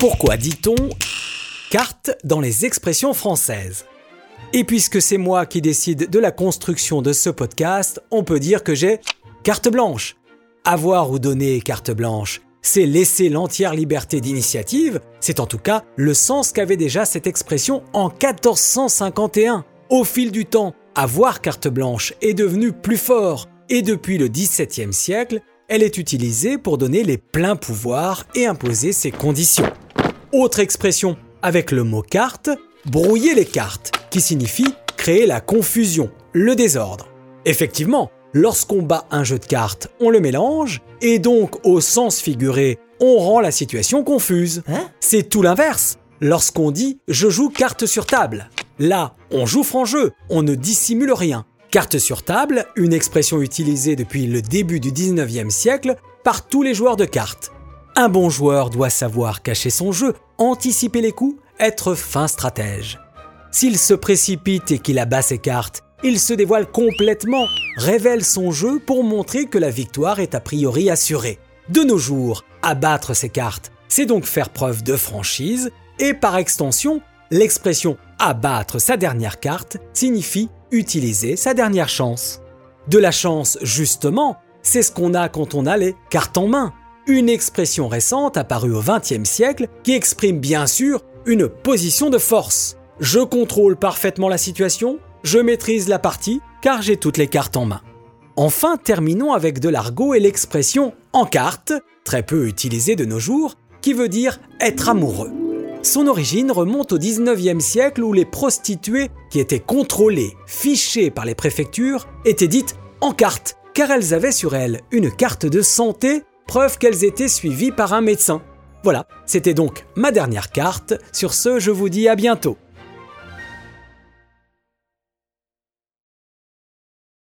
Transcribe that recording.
Pourquoi dit-on carte dans les expressions françaises? Et puisque c'est moi qui décide de la construction de ce podcast, on peut dire que j'ai carte blanche. Avoir ou donner carte blanche, c'est laisser l'entière liberté d'initiative, c'est en tout cas le sens qu'avait déjà cette expression en 1451. Au fil du temps, avoir carte blanche est devenu plus fort et depuis le XVIIe siècle, elle est utilisée pour donner les pleins pouvoirs et imposer ses conditions. Autre expression avec le mot carte, brouiller les cartes, qui signifie créer la confusion, le désordre. Effectivement, lorsqu'on bat un jeu de cartes, on le mélange, et donc au sens figuré, on rend la situation confuse. Hein? C'est tout l'inverse. Lorsqu'on dit je joue carte sur table, là, on joue franc jeu, on ne dissimule rien. Carte sur table, une expression utilisée depuis le début du 19e siècle par tous les joueurs de cartes. Un bon joueur doit savoir cacher son jeu, anticiper les coups, être fin stratège. S'il se précipite et qu'il abat ses cartes, il se dévoile complètement, révèle son jeu pour montrer que la victoire est a priori assurée. De nos jours, abattre ses cartes, c'est donc faire preuve de franchise, et par extension, l'expression abattre sa dernière carte signifie utiliser sa dernière chance. De la chance, justement, c'est ce qu'on a quand on a les cartes en main. Une expression récente apparue au XXe siècle qui exprime bien sûr une position de force. Je contrôle parfaitement la situation, je maîtrise la partie car j'ai toutes les cartes en main. Enfin, terminons avec de l'argot et l'expression en carte, très peu utilisée de nos jours, qui veut dire être amoureux. Son origine remonte au 19e siècle où les prostituées qui étaient contrôlées, fichées par les préfectures, étaient dites en carte, car elles avaient sur elles une carte de santé, preuve qu'elles étaient suivies par un médecin. Voilà, c'était donc ma dernière carte. Sur ce, je vous dis à bientôt.